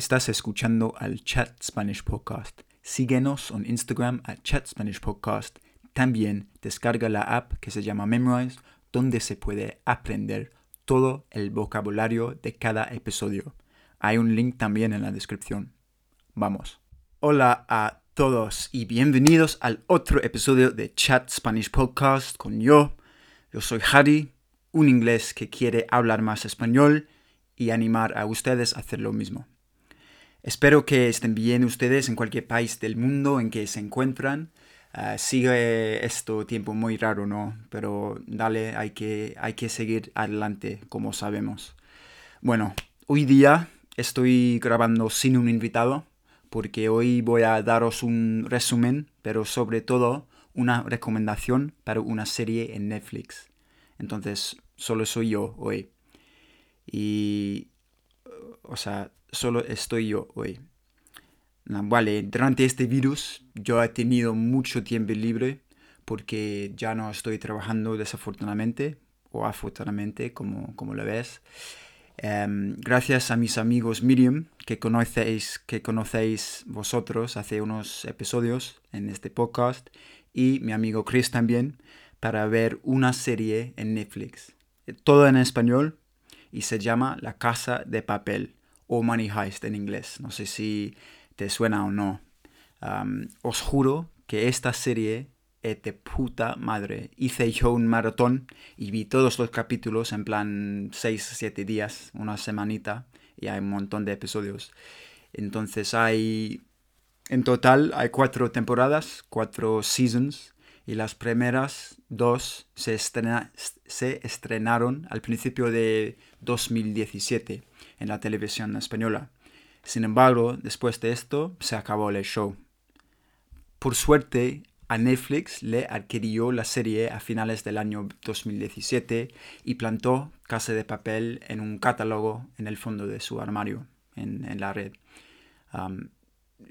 Estás escuchando al Chat Spanish Podcast. Síguenos en Instagram a Chat Spanish Podcast. También descarga la app que se llama Memrise, donde se puede aprender todo el vocabulario de cada episodio. Hay un link también en la descripción. Vamos. Hola a todos y bienvenidos al otro episodio de Chat Spanish Podcast con yo. Yo soy Harry, un inglés que quiere hablar más español y animar a ustedes a hacer lo mismo. Espero que estén bien ustedes en cualquier país del mundo en que se encuentran. Ah, sigue esto tiempo muy raro, ¿no? Pero dale, hay que, hay que seguir adelante, como sabemos. Bueno, hoy día estoy grabando sin un invitado, porque hoy voy a daros un resumen, pero sobre todo una recomendación para una serie en Netflix. Entonces, solo soy yo hoy. Y, o sea, solo estoy yo hoy. Vale, durante este virus yo he tenido mucho tiempo libre porque ya no estoy trabajando desafortunadamente o afortunadamente, como, como lo ves. Em, gracias a mis amigos Miriam, que conocéis, que conocéis vosotros hace unos episodios en este podcast, y mi amigo Chris también, para ver una serie en Netflix. Todo en español y se llama La Casa de Papel o Money Heist en inglés. No sé si te suena o no. os juro que esta serie es de puta madre. Hice yo un maratón y vi todos los capítulos en plan 6 7 días, una semanita, y hay un montón de episodios. Entonces hay, en total hay cuatro temporadas, cuatro seasons, y las primeras dos se, estrenaron al principio de 2017 en la televisión española. Sin embargo, después de esto, se acabó el show. Por suerte, a Netflix le adquirió la serie a finales del año 2017 y plantó Casa de Papel en un catálogo en el fondo de su armario, en, la red.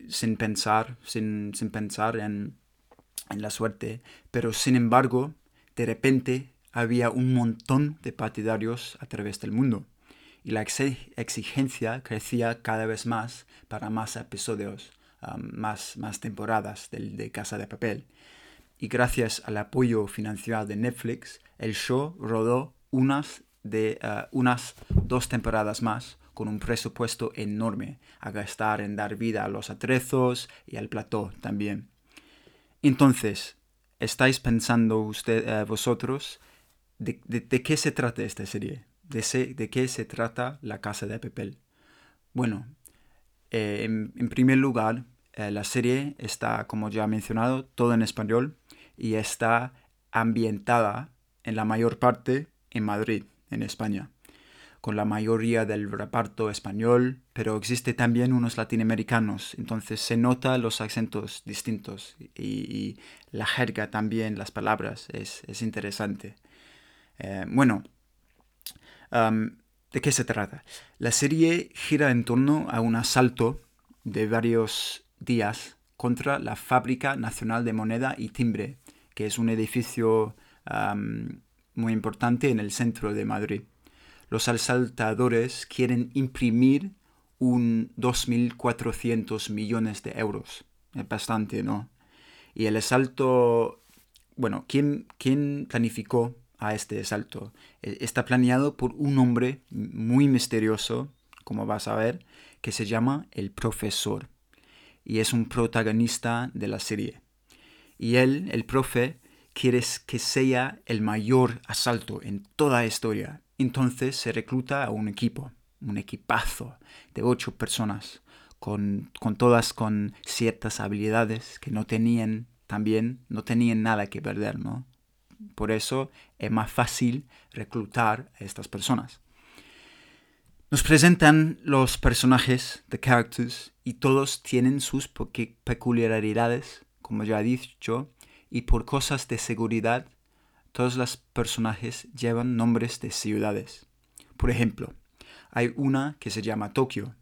sin pensar, sin, pensar en, en la suerte, pero sin embargo, de repente había un montón de partidarios a través del mundo y la exigencia crecía cada vez más para más episodios, más, más temporadas de, Casa de Papel. Y gracias al apoyo financiero de Netflix, el show rodó unas, de, uh, unas dos temporadas más con un presupuesto enorme a gastar en dar vida a los atrezos y al plató también. Entonces, ¿estáis pensando usted, uh, vosotros de, de qué se trata esta serie? de, qué se trata la casa de papel. Bueno, eh, en, primer lugar, eh, la serie está, como ya he mencionado, todo en español y está ambientada en la mayor parte en Madrid, en España, con la mayoría del reparto español, pero existe también unos latinoamericanos, entonces se nota los acentos distintos y, la jerga también, las palabras, es, interesante. Eh, bueno, ¿De qué se trata? La serie gira en torno a un asalto de varios días contra la Fábrica Nacional de Moneda y Timbre, que es un edificio muy importante en el centro de Madrid. Los asaltadores quieren imprimir un 2.400 millones de euros. Es bastante, ¿no? Y el asalto, bueno, ¿quién, quién planificó a este asalto. E, está planeado por un hombre muy misterioso, como vas a ver, que se llama el profesor. Y es un protagonista de la serie. Y él, el profe, quiere que sea el mayor asalto en toda la historia. Entonces se recluta a un equipo, un equipazo de ocho personas, con, con todas con ciertas habilidades que no tenían también, no tenían nada que perder, ¿no? Por eso es más fácil reclutar a estas personas. Nos presentan los personajes, the characters, y todos tienen sus peculiaridades, como ya he dicho, y por cosas de seguridad, todos los personajes llevan nombres de ciudades. Por ejemplo, hay una que se llama Tokio,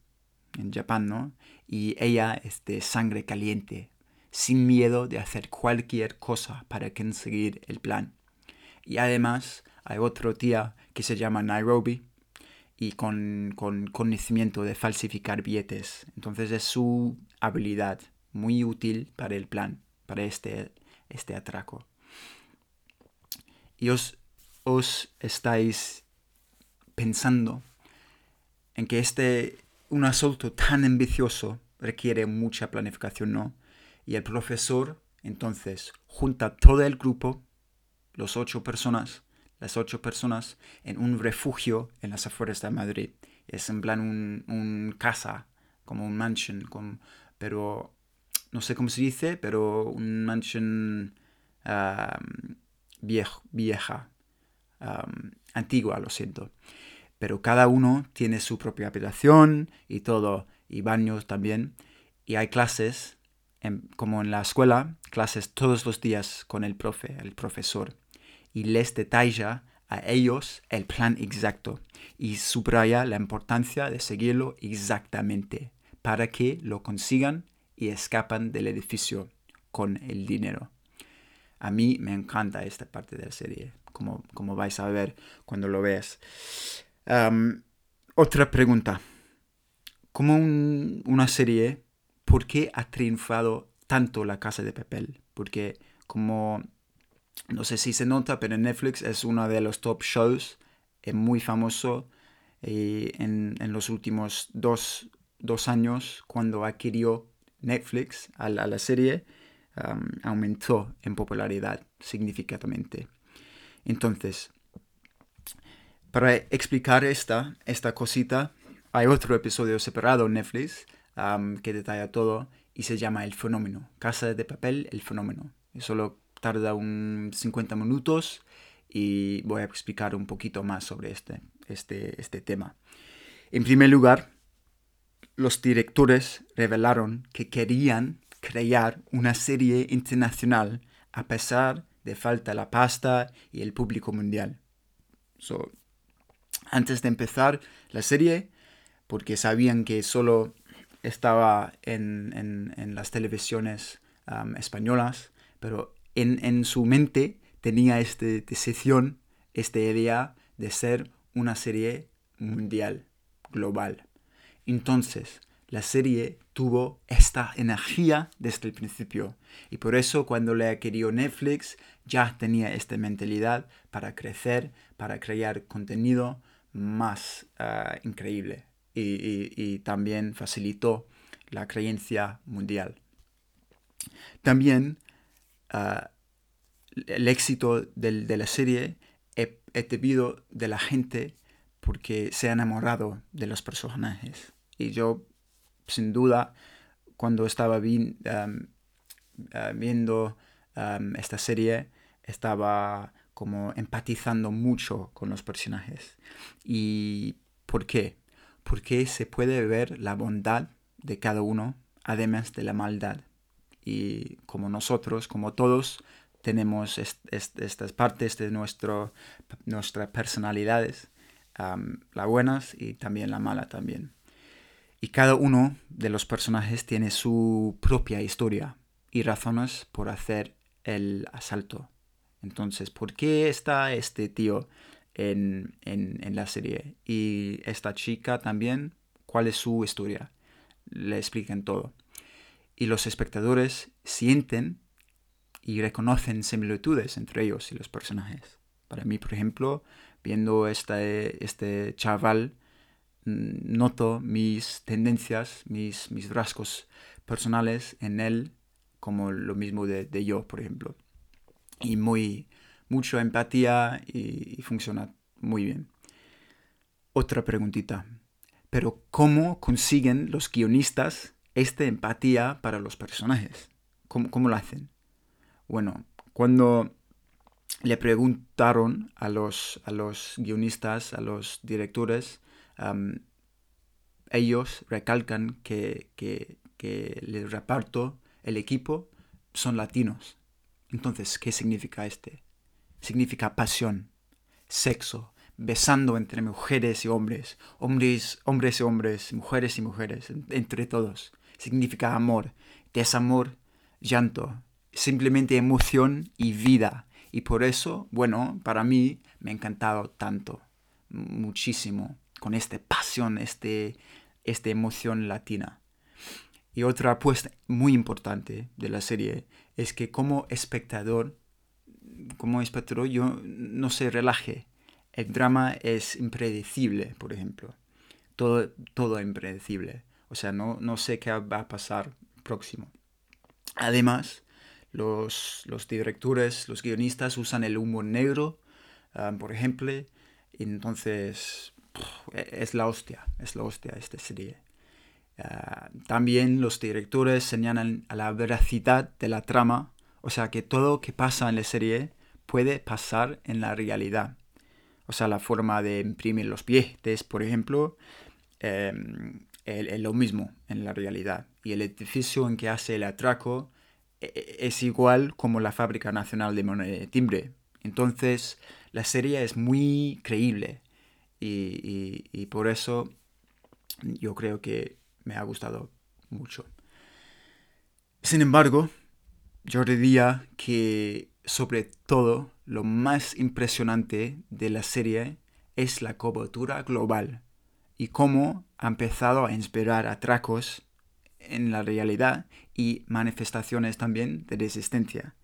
en Japón, ¿no? Y ella es de sangre caliente, sin miedo de hacer cualquier cosa para conseguir el plan. Y además hay otro tía que se llama Nairobi y con, conocimiento de falsificar billetes. Entonces es su habilidad muy útil para el plan, para este, este atraco. Y os, os estáis pensando en que este, un asalto tan ambicioso requiere mucha planificación, ¿no? Y el profesor entonces junta todo el grupo, los ocho personas, las ocho personas, en un refugio en las afueras de Madrid. Es en plan un, casa, como un mansion, pero no sé cómo se dice, pero un mansion vieja, antigua, lo siento. Pero cada uno tiene su propia habitación y todo, y baños también. Y hay clases, como en la escuela, clases todos los días con el profe, el profesor y les detalla a ellos el plan exacto y subraya la importancia de seguirlo exactamente para que lo consigan y escapan del edificio con el dinero. A mí me encanta esta parte de la serie, como, como vais a ver cuando lo veas. otra pregunta. Como una serie, ¿por qué ha triunfado tanto La Casa de Papel? Porque como no sé si se nota, pero Netflix es uno de los top shows, es muy famoso eh, en, los últimos dos, años, cuando adquirió Netflix a la, serie, aumentó en popularidad significativamente. Entonces, para explicar esta, esta cosita, hay otro episodio separado en Netflix que detalla todo y se llama El Fenómeno. Casa de Papel, El Fenómeno. Solo tarda un 50 minutos y voy a explicar un poquito más sobre este, este, este tema. En primer lugar, los directores revelaron que querían crear una serie internacional a pesar de falta la pasta y el público mundial. antes de empezar la serie, porque sabían que solo estaba en, las televisiones um, españolas, pero en, su mente tenía esta decisión, esta idea de ser una serie mundial, global. Entonces, la serie tuvo esta energía desde el principio y por eso cuando le querido Netflix ya tenía esta mentalidad para crecer, para crear contenido más ah, increíble y, también facilitó la creencia mundial. También Ah, el éxito de la serie es, debido de la gente porque se ha enamorado de los personajes. Y yo, sin duda, cuando estaba ah, viendo esta serie, estaba como empatizando mucho con los personajes. ¿Y por qué? Porque se puede ver la bondad de cada uno, además de la maldad y como nosotros, como todos, tenemos estas partes de nuestro, nuestras personalidades, las buenas y también la mala también. Y cada uno de los personajes tiene su propia historia y razones por hacer el asalto. Entonces, ¿por qué está este tío en, en la serie? Y esta chica también, ¿cuál es su historia? Le explican todo y los espectadores sienten y reconocen similitudes entre ellos y los personajes. Para mí, por ejemplo, viendo este, este chaval, noto mis tendencias, mis, mis rasgos personales en él, como lo mismo de, yo, por ejemplo. Y muy, mucha empatía y, funciona muy bien. Otra preguntita. Pero ¿cómo consiguen los guionistas esta empatía para los personajes. ¿Cómo, lo hacen? Bueno, cuando le preguntaron a los, a los guionistas, a los directores, ellos recalcan que, que, el reparto, el equipo, son latinos. Entonces, ¿qué significa este? Significa pasión, sexo, besando entre mujeres y hombres, hombres, hombres y hombres, mujeres y mujeres, entre todos significa amor, desamor, llanto, simplemente emoción y vida. Y por eso, bueno, para mí me ha encantado tanto, muchísimo. Con esta pasión, este, esta emoción latina. Y otra apuesta muy importante de la serie es que como espectador, como espectador yo no se relaje. El drama es impredecible, por ejemplo. Todo, todo impredecible. O sea, no, no sé qué va a pasar próximo. Además, los, los directores, los guionistas usan el humor negro, ah, por ejemplo, entonces es la hostia, es la hostia esta serie. Ah, también los directores señalan a la veracidad de la trama, o sea que todo lo que pasa en la serie puede pasar en la realidad. O sea, la forma de imprimir los billetes, por ejemplo, em, es lo mismo en la realidad. Y el edificio en que hace el atraco e, e, es igual como la Fábrica Nacional de Timbre. Entonces, la serie es muy creíble y, por eso yo creo que me ha gustado mucho. Sin embargo, yo diría que sobre todo lo más impresionante de la serie es la cobertura global y cómo ha empezado a inspirar atracos en la realidad y manifestaciones también de resistencia.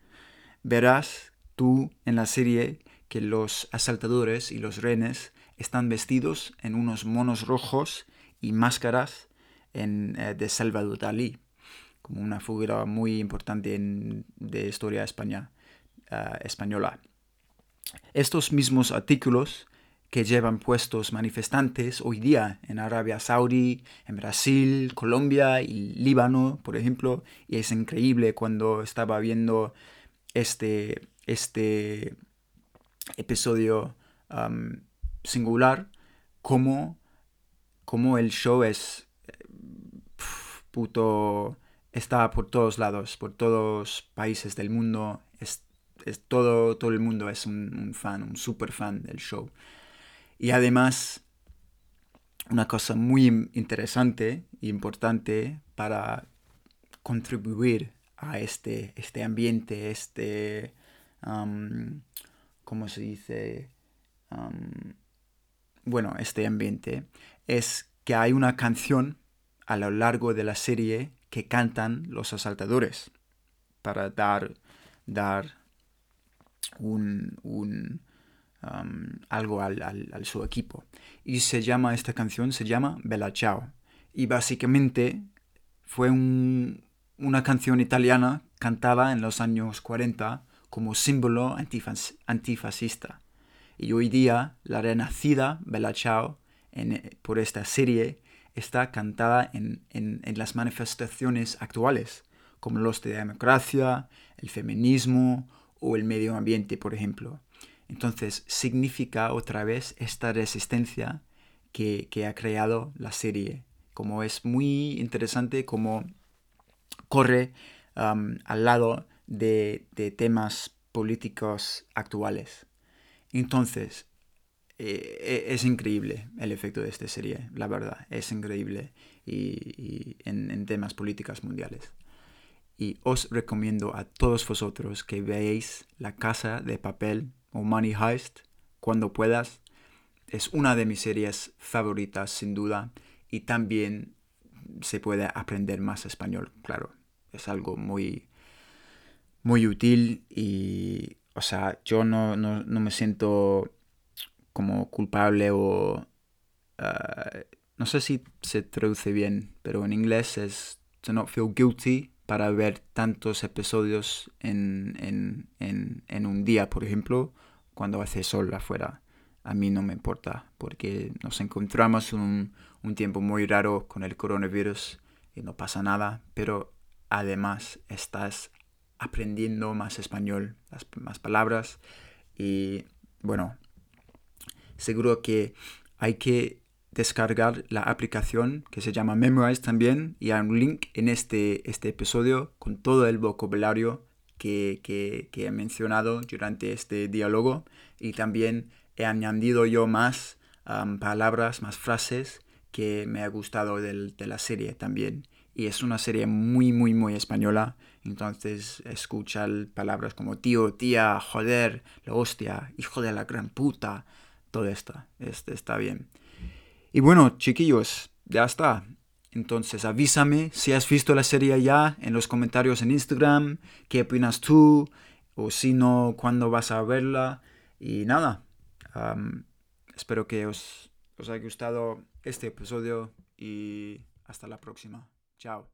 Verás tú en la serie que los asaltadores y los rehenes están vestidos en unos monos rojos y máscaras en, eh, de Salvador Dalí, como una figura muy importante en, de historia española. Eh, española. Estos mismos artículos que llevan puestos manifestantes hoy día en Arabia Saudí, en Brasil, Colombia y Líbano, por ejemplo, y es increíble cuando estaba viendo este, este episodio singular, como, como el show es puto, está por todos lados, por todos países del mundo, es, todo, todo el mundo es un, fan, un super fan del show. Y además, una cosa muy interesante e importante para contribuir a este, este ambiente, este, ¿cómo se dice? Bueno, este ambiente, es que hay una canción a lo largo de la serie que cantan los asaltadores para dar, dar un, un algo al, al, su equipo. Y se llama, esta canción se llama Bella Ciao. Y básicamente fue una canción italiana cantada en los años 40 como símbolo antifascista. Y hoy día la renacida Bella Ciao por esta serie está cantada en, las manifestaciones actuales, como los de democracia, el feminismo o el medio ambiente, por ejemplo. Entonces significa otra vez esta resistencia que, ha creado la serie. Como es muy interesante como corre um, al lado de, de temas políticos actuales. Entonces, eh, e, es increíble el efecto de esta serie, la verdad, es increíble y, en, temas políticas mundiales. Y os recomiendo a todos vosotros que veáis La Casa de Papel o Money Heist cuando puedas. Es una de mis series favoritas, sin duda, y también se puede aprender más español, claro. Es algo muy, muy útil y, o sea, yo no, no, no me siento como culpable o... Ah, no sé si se traduce bien, pero en inglés es to not feel guilty para ver tantos episodios en, en, en, en un día, por ejemplo, cuando hace sol afuera. A mí no me importa, porque nos encontramos en un, un tiempo muy raro con el coronavirus y no pasa nada, pero además estás aprendiendo más español, más palabras y bueno, seguro que hay que descargar la aplicación que se llama Memorize también y hay un link en este, este episodio con todo el vocabulario que, que, he mencionado durante este diálogo y también he añadido yo más palabras, más frases que me ha gustado de la serie también. Y es una serie muy, muy, muy española. Entonces escucha palabras como tío, tía, joder, la hostia, hijo de la gran puta, todo esto, este está bien. Y bueno, chiquillos, ya está. Entonces avísame si has visto la serie ya en los comentarios en Instagram, qué opinas tú, o si no, cuándo vas a verla. Y nada, espero que os, os haya gustado este episodio y hasta la próxima. Chao.